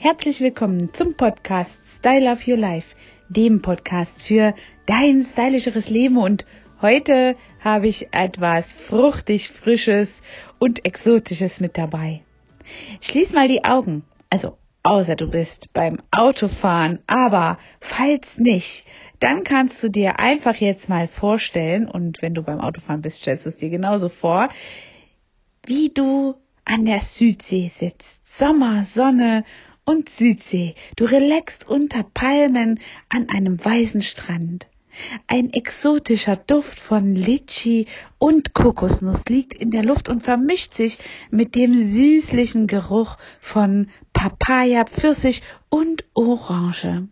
Herzlich willkommen zum Podcast Style of Your Life, dem Podcast für dein stylischeres Leben und heute habe ich etwas fruchtig frisches und exotisches mit dabei. Schließ mal die Augen, also außer du bist beim Autofahren, aber falls nicht, dann kannst du dir einfach jetzt mal vorstellen und wenn du beim Autofahren bist, stellst du es dir genauso vor, wie du an der Südsee sitzt. Sommer, Sonne und Südsee. Du relaxst unter Palmen an einem weißen Strand. Ein exotischer Duft von Litschi und Kokosnuss liegt in der Luft und vermischt sich mit dem süßlichen Geruch von Papaya, Pfirsich und Orange.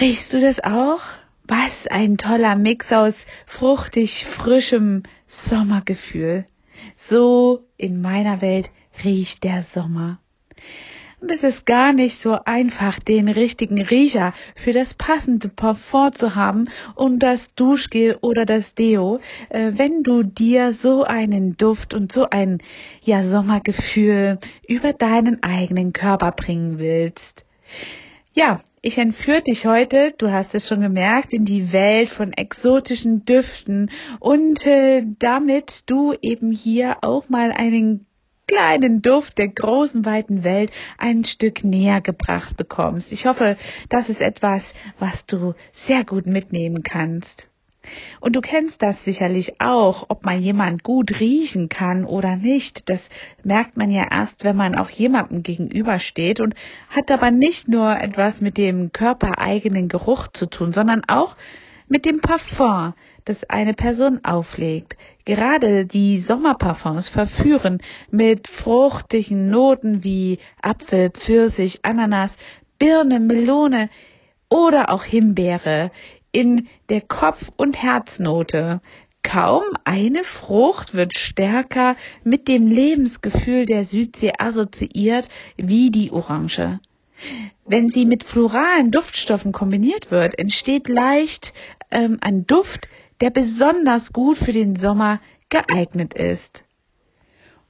Riechst du das auch? Was ein toller Mix aus fruchtig frischem Sommergefühl. So in meiner Welt riecht der Sommer. Und es ist gar nicht so einfach, den richtigen Riecher für das passende Parfum zu haben und das Duschgel oder das Deo, äh, wenn du dir so einen Duft und so ein ja Sommergefühl über deinen eigenen Körper bringen willst. Ja, ich entführe dich heute, du hast es schon gemerkt, in die Welt von exotischen Düften und äh, damit du eben hier auch mal einen kleinen Duft der großen, weiten Welt ein Stück näher gebracht bekommst. Ich hoffe, das ist etwas, was du sehr gut mitnehmen kannst. Und du kennst das sicherlich auch, ob man jemand gut riechen kann oder nicht. Das merkt man ja erst, wenn man auch jemandem gegenübersteht und hat aber nicht nur etwas mit dem körpereigenen Geruch zu tun, sondern auch mit dem Parfum, das eine Person auflegt. Gerade die Sommerparfums verführen mit fruchtigen Noten wie Apfel, Pfirsich, Ananas, Birne, Melone oder auch Himbeere in der Kopf- und Herznote. Kaum eine Frucht wird stärker mit dem Lebensgefühl der Südsee assoziiert wie die Orange. Wenn sie mit floralen Duftstoffen kombiniert wird, entsteht leicht ähm, ein Duft, der besonders gut für den Sommer geeignet ist.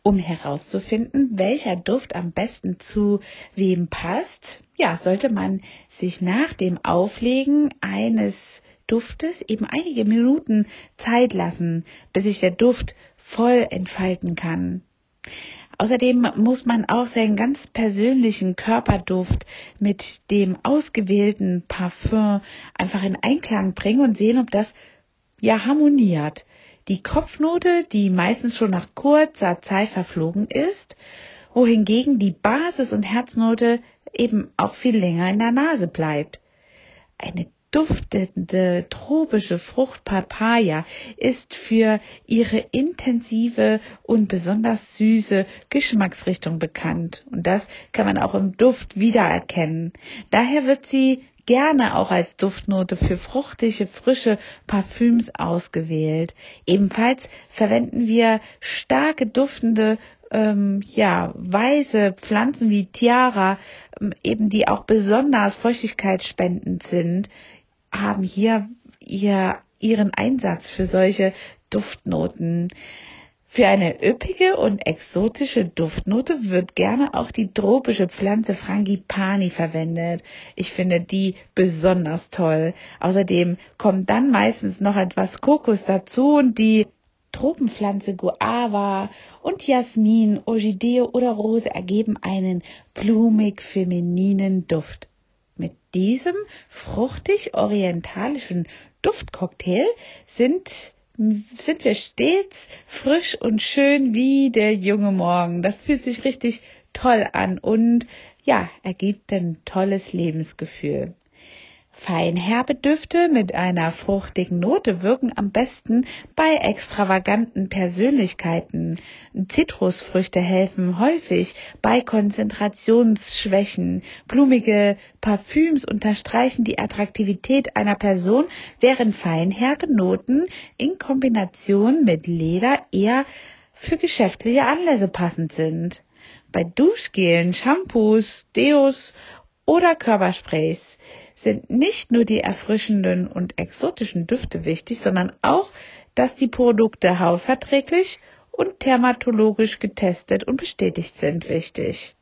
Um herauszufinden, welcher Duft am besten zu wem passt, ja, sollte man sich nach dem Auflegen eines Duftes eben einige Minuten Zeit lassen, bis sich der Duft voll entfalten kann. Außerdem muss man auch seinen ganz persönlichen Körperduft mit dem ausgewählten Parfum einfach in Einklang bringen und sehen, ob das ja harmoniert. Die Kopfnote, die meistens schon nach kurzer Zeit verflogen ist, wohingegen die Basis- und Herznote eben auch viel länger in der Nase bleibt. Eine duftende tropische Frucht Papaya ist für ihre intensive und besonders süße Geschmacksrichtung bekannt. Und das kann man auch im Duft wiedererkennen. Daher wird sie gerne auch als Duftnote für fruchtige, frische Parfüms ausgewählt. Ebenfalls verwenden wir starke duftende ähm, ja, weiße Pflanzen wie Tiara, ähm, eben die auch besonders feuchtigkeitsspendend sind, haben hier ihr, ihren Einsatz für solche Duftnoten. Für eine üppige und exotische Duftnote wird gerne auch die tropische Pflanze Frangipani verwendet. Ich finde die besonders toll. Außerdem kommt dann meistens noch etwas Kokos dazu und die Tropenpflanze Guava und Jasmin, Orchidee oder Rose ergeben einen blumig femininen Duft. Diesem fruchtig orientalischen Duftcocktail sind sind wir stets frisch und schön wie der junge Morgen. Das fühlt sich richtig toll an und ja, ergibt ein tolles Lebensgefühl. Feinherbe Düfte mit einer fruchtigen Note wirken am besten bei extravaganten Persönlichkeiten. Zitrusfrüchte helfen häufig bei Konzentrationsschwächen. Blumige Parfüms unterstreichen die Attraktivität einer Person, während feinherbe Noten in Kombination mit Leder eher für geschäftliche Anlässe passend sind. Bei Duschgelen, Shampoos, Deos oder Körpersprays sind nicht nur die erfrischenden und exotischen Düfte wichtig, sondern auch, dass die Produkte hautverträglich und dermatologisch getestet und bestätigt sind wichtig.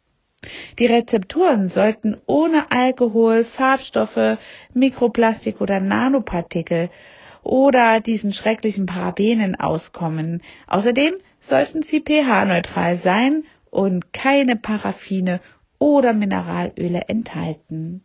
Die Rezepturen sollten ohne Alkohol, Farbstoffe, Mikroplastik oder Nanopartikel oder diesen schrecklichen Parabenen auskommen. Außerdem sollten sie pH-neutral sein und keine Paraffine oder Mineralöle enthalten.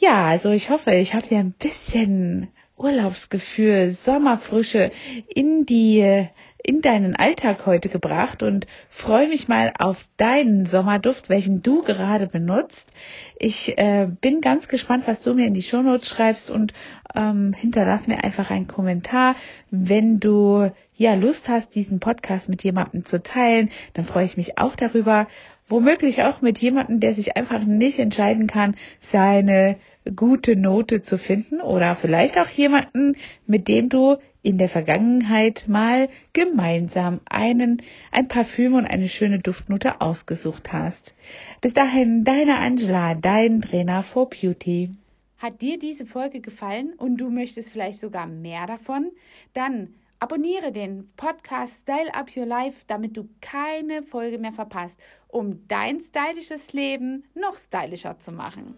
Ja, also ich hoffe, ich habe dir ein bisschen Urlaubsgefühl, Sommerfrische in die in deinen Alltag heute gebracht und freue mich mal auf deinen Sommerduft, welchen du gerade benutzt. Ich äh, bin ganz gespannt, was du mir in die Shownotes schreibst und ähm, hinterlass mir einfach einen Kommentar, wenn du ja Lust hast, diesen Podcast mit jemandem zu teilen, dann freue ich mich auch darüber. Womöglich auch mit jemandem, der sich einfach nicht entscheiden kann, seine gute Note zu finden oder vielleicht auch jemanden, mit dem du in der Vergangenheit mal gemeinsam einen, ein Parfüm und eine schöne Duftnote ausgesucht hast. Bis dahin, deine Angela, dein Trainer for Beauty. Hat dir diese Folge gefallen und du möchtest vielleicht sogar mehr davon? Dann abonniere den Podcast Style Up Your Life, damit du keine Folge mehr verpasst, um dein stylisches Leben noch stylischer zu machen.